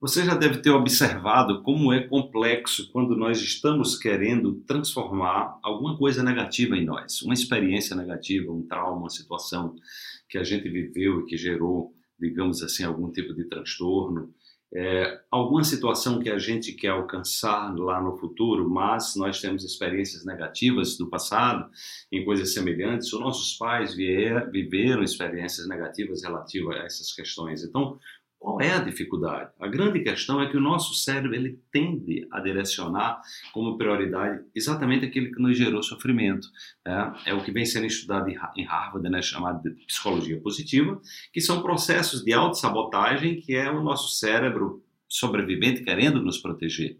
Você já deve ter observado como é complexo quando nós estamos querendo transformar alguma coisa negativa em nós, uma experiência negativa, um trauma, uma situação que a gente viveu e que gerou, digamos assim, algum tipo de transtorno, é, alguma situação que a gente quer alcançar lá no futuro, mas nós temos experiências negativas do passado em coisas semelhantes, ou nossos pais viveram experiências negativas relativas a essas questões. Então, qual é a dificuldade? A grande questão é que o nosso cérebro ele tende a direcionar como prioridade exatamente aquilo que nos gerou sofrimento. É, é o que vem sendo estudado em Harvard, né, chamado de psicologia positiva, que são processos de autossabotagem que é o nosso cérebro sobrevivente querendo nos proteger.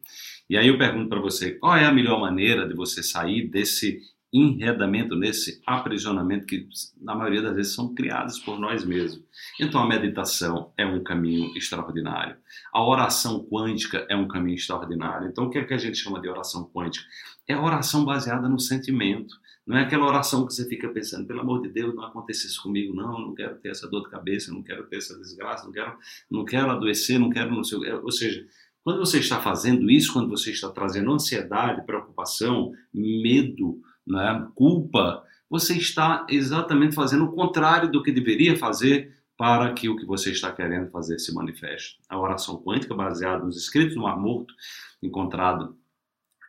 E aí eu pergunto para você, qual é a melhor maneira de você sair desse enredamento, nesse aprisionamento que na maioria das vezes são criados por nós mesmos. Então a meditação é um caminho extraordinário. A oração quântica é um caminho extraordinário. Então o que é que a gente chama de oração quântica? É oração baseada no sentimento. Não é aquela oração que você fica pensando, pelo amor de Deus, não aconteça isso comigo, não, não quero ter essa dor de cabeça, não quero ter essa desgraça, não quero, não quero adoecer, não quero não sei, ou seja, quando você está fazendo isso, quando você está trazendo ansiedade, preocupação, medo, né, culpa, você está exatamente fazendo o contrário do que deveria fazer para que o que você está querendo fazer se manifeste. A oração quântica, baseada nos escritos do Mar Morto, encontrado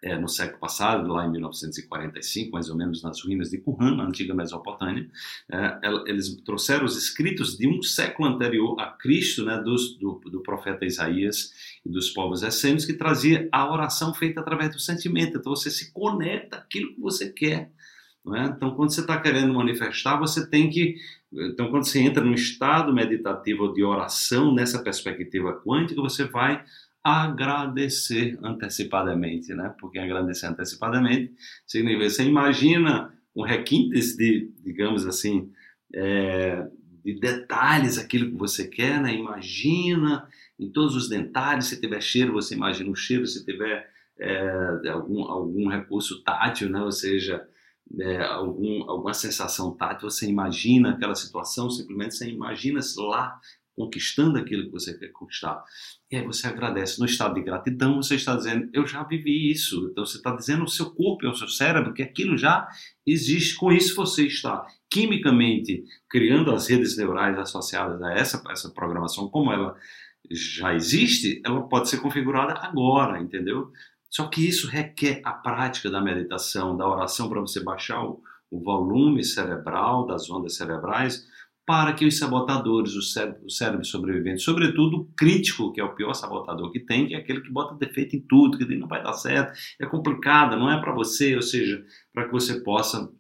é, no século passado, lá em 1945, mais ou menos nas ruínas de Qumran, na antiga Mesopotâmia, é, eles trouxeram os escritos de um século anterior a Cristo, né, dos, do, do, profeta Isaías e dos povos essênios, que trazia a oração feita através do sentimento. Então você se conecta àquilo que você quer. É? Então, quando você está querendo manifestar, você tem que. Então, quando você entra num estado meditativo de oração, nessa perspectiva quântica, você vai agradecer antecipadamente, né? Porque agradecer antecipadamente significa você imagina um requintes de, digamos assim, é, de detalhes aquilo que você quer, né? Imagina em todos os detalhes, se tiver cheiro, você imagina o cheiro, se tiver é, algum, algum recurso tátil, né? Ou seja, é, algum, alguma sensação tátil, você imagina aquela situação, simplesmente você imagina lá conquistando aquilo que você quer conquistar. E aí você agradece. No estado de gratidão, você está dizendo, eu já vivi isso. Então você está dizendo ao seu corpo e ao seu cérebro que aquilo já existe. Com isso você está quimicamente criando as redes neurais associadas a essa, essa programação, como ela já existe, ela pode ser configurada agora, entendeu? Só que isso requer a prática da meditação, da oração para você baixar o, o volume cerebral, das ondas cerebrais, para que os sabotadores, o cérebro, o cérebro sobrevivente, sobretudo o crítico, que é o pior sabotador que tem, que é aquele que bota defeito em tudo, que não vai dar certo, é complicado, não é para você, ou seja, para que você possa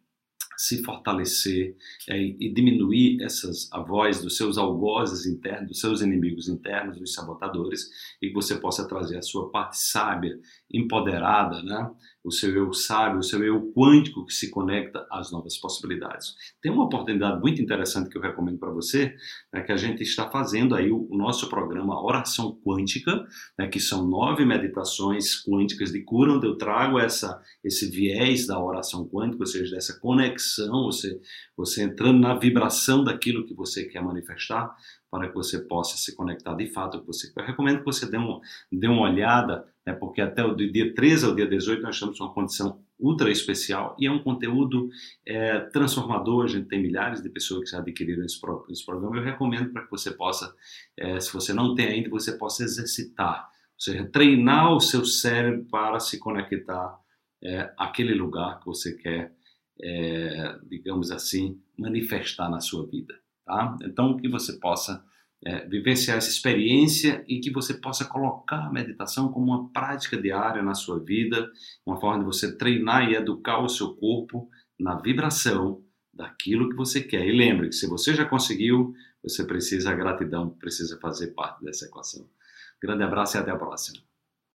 se fortalecer é, e diminuir essas a voz dos seus algozes internos, dos seus inimigos internos, dos sabotadores, e que você possa trazer a sua parte sábia, empoderada, né? o seu eu sábio, o seu eu quântico que se conecta às novas possibilidades. Tem uma oportunidade muito interessante que eu recomendo para você, né, que a gente está fazendo aí o, nosso programa Oração Quântica, né, que são nove meditações quânticas de cura, onde eu trago essa, esse viés da oração quântica, ou seja, dessa conexão, você, você entrando na vibração daquilo que você quer manifestar, para que você possa se conectar de fato com você. Eu recomendo que você dê, um, dê uma olhada, né, porque até o dia 13 ao dia 18 nós estamos numa condição ultra especial e é um conteúdo é, transformador. A gente tem milhares de pessoas que já adquiriram esse, esse programa. Eu recomendo para que você possa, é, se você não tem ainda, você possa exercitar, ou seja, treinar o seu cérebro para se conectar é, àquele lugar que você quer, é, digamos assim, manifestar na sua vida. Tá? Então, que você possa é, vivenciar essa experiência e que você possa colocar a meditação como uma prática diária na sua vida, uma forma de você treinar e educar o seu corpo na vibração daquilo que você quer. E lembre que se você já conseguiu, você precisa, a gratidão precisa fazer parte dessa equação. Grande abraço e até a próxima.